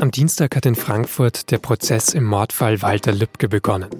Am Dienstag hat in Frankfurt der Prozess im Mordfall Walter Lübcke begonnen.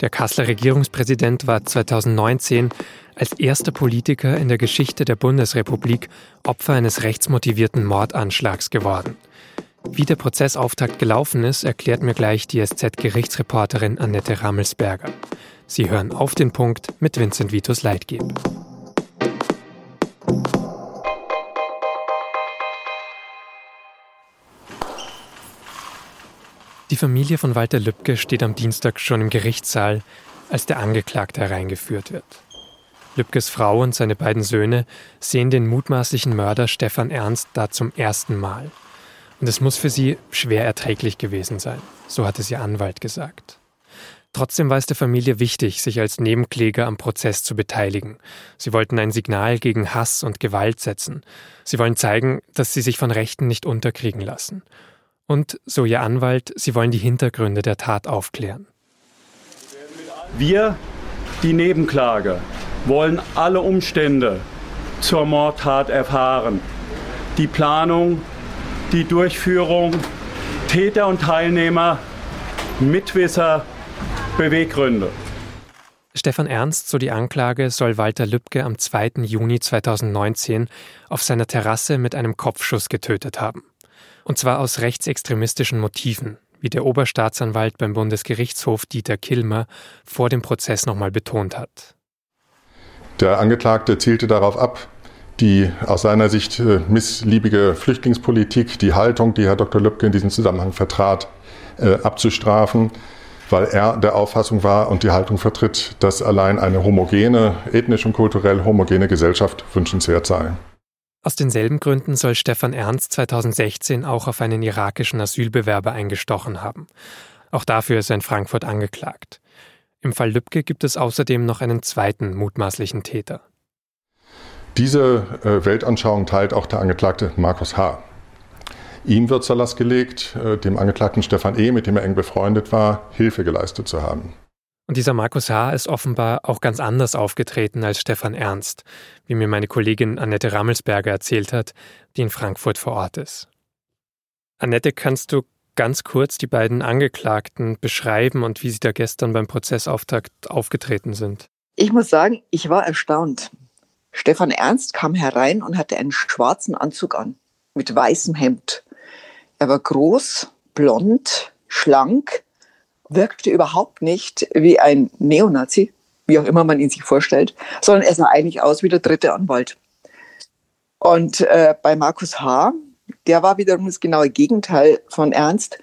Der Kasseler Regierungspräsident war 2019 als erster Politiker in der Geschichte der Bundesrepublik Opfer eines rechtsmotivierten Mordanschlags geworden. Wie der Prozessauftakt gelaufen ist, erklärt mir gleich die SZ-Gerichtsreporterin Annette Rammelsberger. Sie hören auf den Punkt mit Vincent Vitus Leitgeb. Die Familie von Walter Lübcke steht am Dienstag schon im Gerichtssaal, als der Angeklagte hereingeführt wird. Lübkes Frau und seine beiden Söhne sehen den mutmaßlichen Mörder Stefan Ernst da zum ersten Mal. Und es muss für sie schwer erträglich gewesen sein, so hat es ihr Anwalt gesagt. Trotzdem war es der Familie wichtig, sich als Nebenkläger am Prozess zu beteiligen. Sie wollten ein Signal gegen Hass und Gewalt setzen. Sie wollen zeigen, dass sie sich von Rechten nicht unterkriegen lassen. Und, so ihr Anwalt, sie wollen die Hintergründe der Tat aufklären. Wir, die Nebenklage, wollen alle Umstände zur Mordtat erfahren. Die Planung, die Durchführung, Täter und Teilnehmer, Mitwisser, Beweggründe. Stefan Ernst, so die Anklage, soll Walter Lübcke am 2. Juni 2019 auf seiner Terrasse mit einem Kopfschuss getötet haben. Und zwar aus rechtsextremistischen Motiven, wie der Oberstaatsanwalt beim Bundesgerichtshof Dieter Kilmer vor dem Prozess nochmal betont hat. Der Angeklagte zielte darauf ab, die aus seiner Sicht äh, missliebige Flüchtlingspolitik, die Haltung, die Herr Dr. Lübcke in diesem Zusammenhang vertrat, äh, abzustrafen, weil er der Auffassung war und die Haltung vertritt, dass allein eine homogene, ethnisch und kulturell homogene Gesellschaft wünschenswert sei. Aus denselben Gründen soll Stefan Ernst 2016 auch auf einen irakischen Asylbewerber eingestochen haben. Auch dafür ist er in Frankfurt angeklagt. Im Fall Lübcke gibt es außerdem noch einen zweiten mutmaßlichen Täter. Diese äh, Weltanschauung teilt auch der Angeklagte Markus H. Ihm wird zur Last gelegt, äh, dem Angeklagten Stefan E., mit dem er eng befreundet war, Hilfe geleistet zu haben. Und dieser Markus H. ist offenbar auch ganz anders aufgetreten als Stefan Ernst, wie mir meine Kollegin Annette Rammelsberger erzählt hat, die in Frankfurt vor Ort ist. Annette, kannst du ganz kurz die beiden Angeklagten beschreiben und wie sie da gestern beim Prozessauftakt aufgetreten sind? Ich muss sagen, ich war erstaunt. Stefan Ernst kam herein und hatte einen schwarzen Anzug an, mit weißem Hemd. Er war groß, blond, schlank, wirkte überhaupt nicht wie ein Neonazi, wie auch immer man ihn sich vorstellt, sondern er sah eigentlich aus wie der dritte Anwalt. Und äh, bei Markus H., der war wiederum das genaue Gegenteil von Ernst.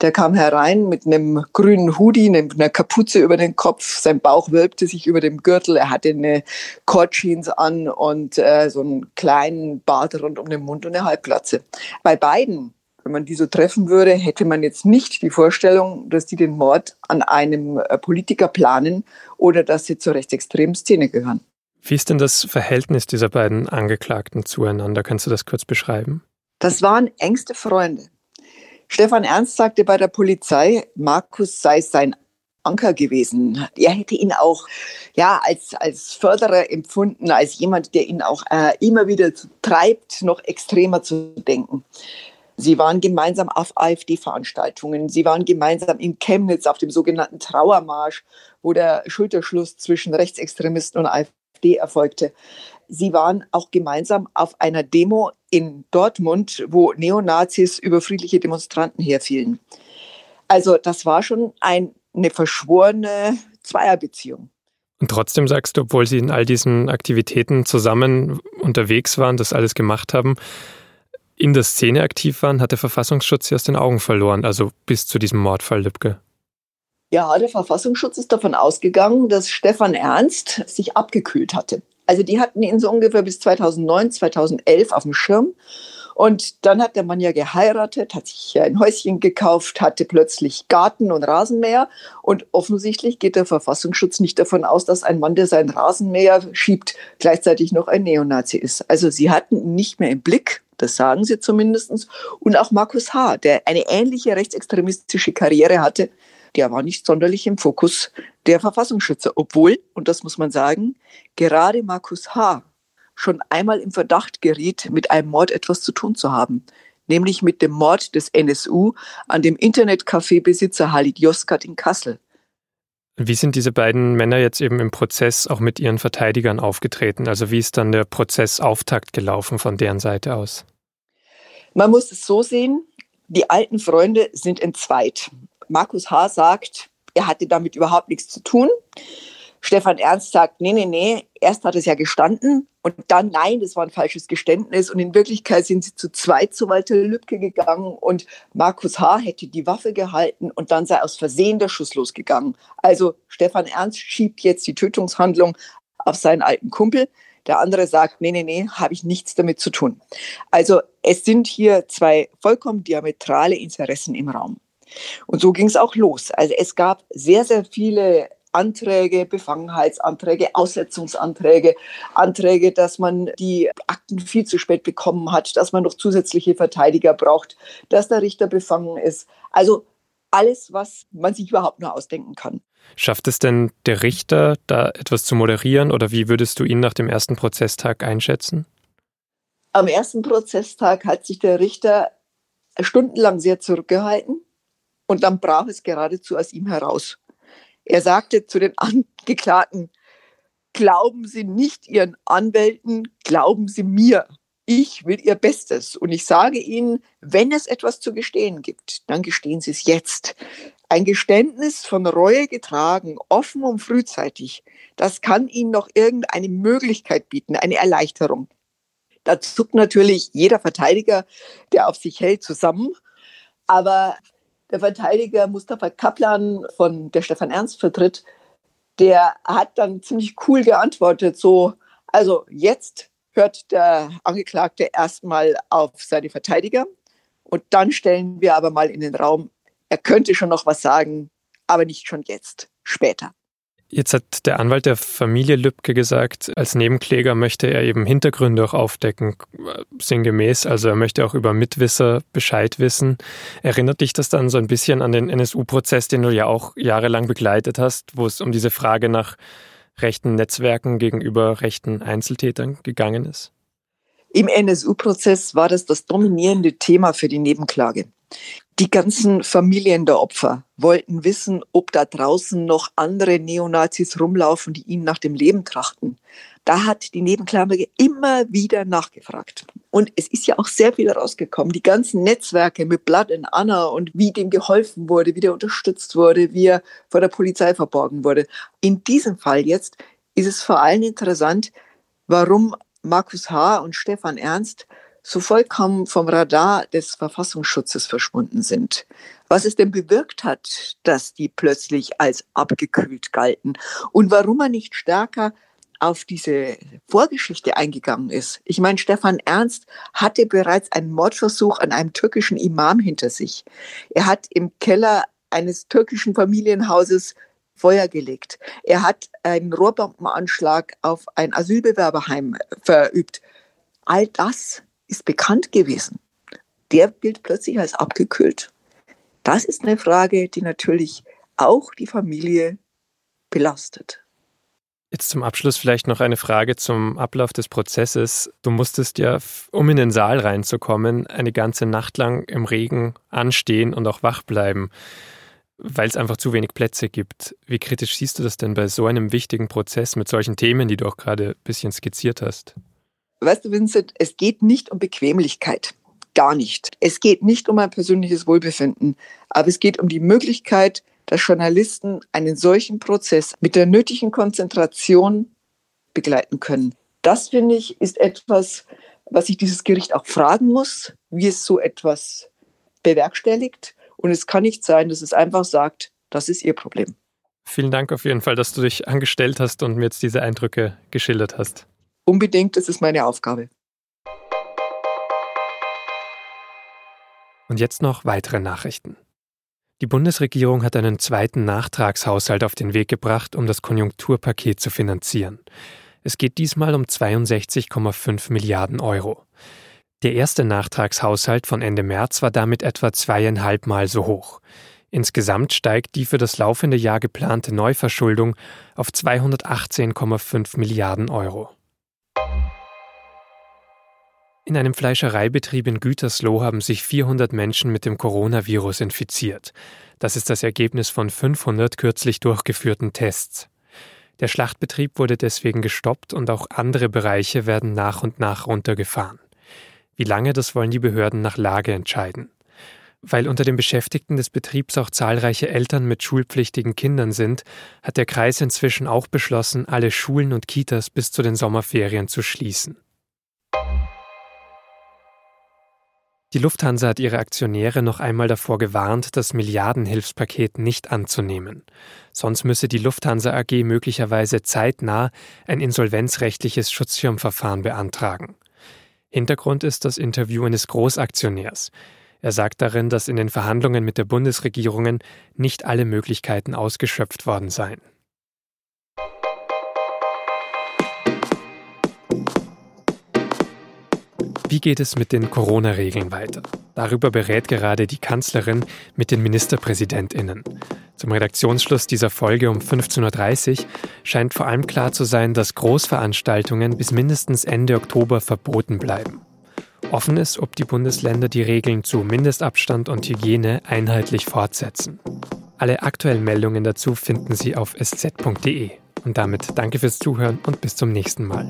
Der kam herein mit einem grünen Hoodie, einer Kapuze über den Kopf. Sein Bauch wölbte sich über dem Gürtel. Er hatte eine Cordjeans an und äh, so einen kleinen Bart rund um den Mund und eine Halbglatze. Bei beiden wenn man die so treffen würde, hätte man jetzt nicht die Vorstellung, dass die den Mord an einem äh, Politiker planen oder dass sie zur rechtsextremen Szene gehören. Wie ist denn das Verhältnis dieser beiden Angeklagten zueinander? Kannst du das kurz beschreiben? Das waren engste Freunde. Stefan Ernst sagte bei der Polizei, Markus sei sein Anker gewesen. Er hätte ihn auch ja, als, als Förderer empfunden, als jemand, der ihn auch äh, immer wieder treibt, noch extremer zu denken. Sie waren gemeinsam auf AfD-Veranstaltungen. Sie waren gemeinsam in Chemnitz auf dem sogenannten Trauermarsch, wo der Schulterschluss zwischen Rechtsextremisten und AfD erfolgte. Sie waren auch gemeinsam auf einer Demo in Dortmund, wo Neonazis über friedliche Demonstranten herfielen. Also das war schon ein, eine verschworene Zweierbeziehung. Und trotzdem sagst du, obwohl sie in all diesen Aktivitäten zusammen unterwegs waren, das alles gemacht haben, in der Szene aktiv waren, hat der Verfassungsschutz sie aus den Augen verloren, also bis zu diesem Mordfall Lübcke. Ja, der Verfassungsschutz ist davon ausgegangen, dass Stefan Ernst sich abgekühlt hatte. Also die hatten ihn so ungefähr bis 2009, 2011 auf dem Schirm. Und dann hat der Mann ja geheiratet, hat sich ein Häuschen gekauft, hatte plötzlich Garten und Rasenmäher. Und offensichtlich geht der Verfassungsschutz nicht davon aus, dass ein Mann, der sein Rasenmäher schiebt, gleichzeitig noch ein Neonazi ist. Also sie hatten ihn nicht mehr im Blick. Das sagen sie zumindest. Und auch Markus H., der eine ähnliche rechtsextremistische Karriere hatte, der war nicht sonderlich im Fokus der Verfassungsschützer. Obwohl, und das muss man sagen, gerade Markus H. schon einmal im Verdacht geriet, mit einem Mord etwas zu tun zu haben. nämlich mit dem Mord des NSU an dem Internetcafé-Besitzer Halid Yozgat in Kassel. Wie sind diese beiden Männer jetzt eben im Prozess auch mit ihren Verteidigern aufgetreten? Also wie ist dann der Prozessauftakt gelaufen von deren Seite aus? Man muss es so sehen, die alten Freunde sind entzweit. Markus H. sagt, er hatte damit überhaupt nichts zu tun. Stefan Ernst sagt, nee, nee, nee, erst hat es ja gestanden und dann, nein, das war ein falsches Geständnis. Und in Wirklichkeit sind sie zu zweit zu Walter Lübcke gegangen und Markus H. hätte die Waffe gehalten und dann sei aus Versehen der Schuss losgegangen. Also Stefan Ernst schiebt jetzt die Tötungshandlung auf seinen alten Kumpel. Der andere sagt, nee, nee, nee, habe ich nichts damit zu tun. Also es sind hier zwei vollkommen diametrale Interessen im Raum. Und so ging es auch los. Also es gab sehr, sehr viele Anträge, Befangenheitsanträge, Aussetzungsanträge, Anträge, dass man die Akten viel zu spät bekommen hat, dass man noch zusätzliche Verteidiger braucht, dass der Richter befangen ist. Also alles, was man sich überhaupt nur ausdenken kann. Schafft es denn der Richter, da etwas zu moderieren oder wie würdest du ihn nach dem ersten Prozesstag einschätzen? Am ersten Prozesstag hat sich der Richter stundenlang sehr zurückgehalten und dann brach es geradezu aus ihm heraus. Er sagte zu den Angeklagten, glauben Sie nicht Ihren Anwälten, glauben Sie mir. Ich will Ihr Bestes und ich sage Ihnen, wenn es etwas zu gestehen gibt, dann gestehen Sie es jetzt. Ein Geständnis von Reue getragen, offen und frühzeitig, das kann Ihnen noch irgendeine Möglichkeit bieten, eine Erleichterung. Da zuckt natürlich jeder Verteidiger, der auf sich hält, zusammen. Aber der Verteidiger Mustafa Kaplan von der Stefan Ernst vertritt, der hat dann ziemlich cool geantwortet, so, also jetzt hört der Angeklagte erstmal auf seine Verteidiger und dann stellen wir aber mal in den Raum, er könnte schon noch was sagen, aber nicht schon jetzt, später. Jetzt hat der Anwalt der Familie Lübcke gesagt, als Nebenkläger möchte er eben Hintergründe auch aufdecken, sinngemäß. Also er möchte auch über Mitwisser Bescheid wissen. Erinnert dich das dann so ein bisschen an den NSU-Prozess, den du ja auch jahrelang begleitet hast, wo es um diese Frage nach rechten Netzwerken gegenüber rechten Einzeltätern gegangen ist? Im NSU-Prozess war das das dominierende Thema für die Nebenklage. Die ganzen Familien der Opfer wollten wissen, ob da draußen noch andere Neonazis rumlaufen, die ihnen nach dem Leben trachten. Da hat die Nebenklage immer wieder nachgefragt. Und es ist ja auch sehr viel rausgekommen. Die ganzen Netzwerke mit Blood and Anna und wie dem geholfen wurde, wie der unterstützt wurde, wie er vor der Polizei verborgen wurde. In diesem Fall jetzt ist es vor allem interessant, warum Markus H. und Stefan Ernst so vollkommen vom Radar des Verfassungsschutzes verschwunden sind. Was es denn bewirkt hat, dass die plötzlich als abgekühlt galten und warum er nicht stärker auf diese Vorgeschichte eingegangen ist. Ich meine, Stefan Ernst hatte bereits einen Mordversuch an einem türkischen Imam hinter sich. Er hat im Keller eines türkischen Familienhauses Feuer gelegt. Er hat einen Rohrbombenanschlag auf ein Asylbewerberheim verübt. All das ist bekannt gewesen. Der gilt plötzlich als abgekühlt. Das ist eine Frage, die natürlich auch die Familie belastet. Jetzt zum Abschluss vielleicht noch eine Frage zum Ablauf des Prozesses. Du musstest ja, um in den Saal reinzukommen, eine ganze Nacht lang im Regen anstehen und auch wach bleiben, weil es einfach zu wenig Plätze gibt. Wie kritisch siehst du das denn bei so einem wichtigen Prozess mit solchen Themen, die du auch gerade ein bisschen skizziert hast? Weißt du, Vincent, es geht nicht um Bequemlichkeit. Gar nicht. Es geht nicht um ein persönliches Wohlbefinden, aber es geht um die Möglichkeit, dass Journalisten einen solchen Prozess mit der nötigen Konzentration begleiten können. Das, finde ich, ist etwas, was sich dieses Gericht auch fragen muss, wie es so etwas bewerkstelligt. Und es kann nicht sein, dass es einfach sagt, das ist ihr Problem. Vielen Dank auf jeden Fall, dass du dich angestellt hast und mir jetzt diese Eindrücke geschildert hast. Unbedingt, das ist meine Aufgabe. Und jetzt noch weitere Nachrichten. Die Bundesregierung hat einen zweiten Nachtragshaushalt auf den Weg gebracht, um das Konjunkturpaket zu finanzieren. Es geht diesmal um 62,5 Milliarden Euro. Der erste Nachtragshaushalt von Ende März war damit etwa zweieinhalb Mal so hoch. Insgesamt steigt die für das laufende Jahr geplante Neuverschuldung auf 218,5 Milliarden Euro. In einem Fleischereibetrieb in Gütersloh haben sich 400 Menschen mit dem Coronavirus infiziert. Das ist das Ergebnis von 500 kürzlich durchgeführten Tests. Der Schlachtbetrieb wurde deswegen gestoppt und auch andere Bereiche werden nach und nach runtergefahren. Wie lange, das wollen die Behörden nach Lage entscheiden. Weil unter den Beschäftigten des Betriebs auch zahlreiche Eltern mit schulpflichtigen Kindern sind, hat der Kreis inzwischen auch beschlossen, alle Schulen und Kitas bis zu den Sommerferien zu schließen. Die Lufthansa hat ihre Aktionäre noch einmal davor gewarnt, das Milliardenhilfspaket nicht anzunehmen. Sonst müsse die Lufthansa AG möglicherweise zeitnah ein insolvenzrechtliches Schutzschirmverfahren beantragen. Hintergrund ist das Interview eines Großaktionärs. Er sagt darin, dass in den Verhandlungen mit der Bundesregierungen nicht alle Möglichkeiten ausgeschöpft worden seien. Wie geht es mit den Corona-Regeln weiter? Darüber berät gerade die Kanzlerin mit den Ministerpräsidentinnen. Zum Redaktionsschluss dieser Folge um 15.30 Uhr scheint vor allem klar zu sein, dass Großveranstaltungen bis mindestens Ende Oktober verboten bleiben. Offen ist, ob die Bundesländer die Regeln zu Mindestabstand und Hygiene einheitlich fortsetzen. Alle aktuellen Meldungen dazu finden Sie auf sz.de. Und damit danke fürs Zuhören und bis zum nächsten Mal.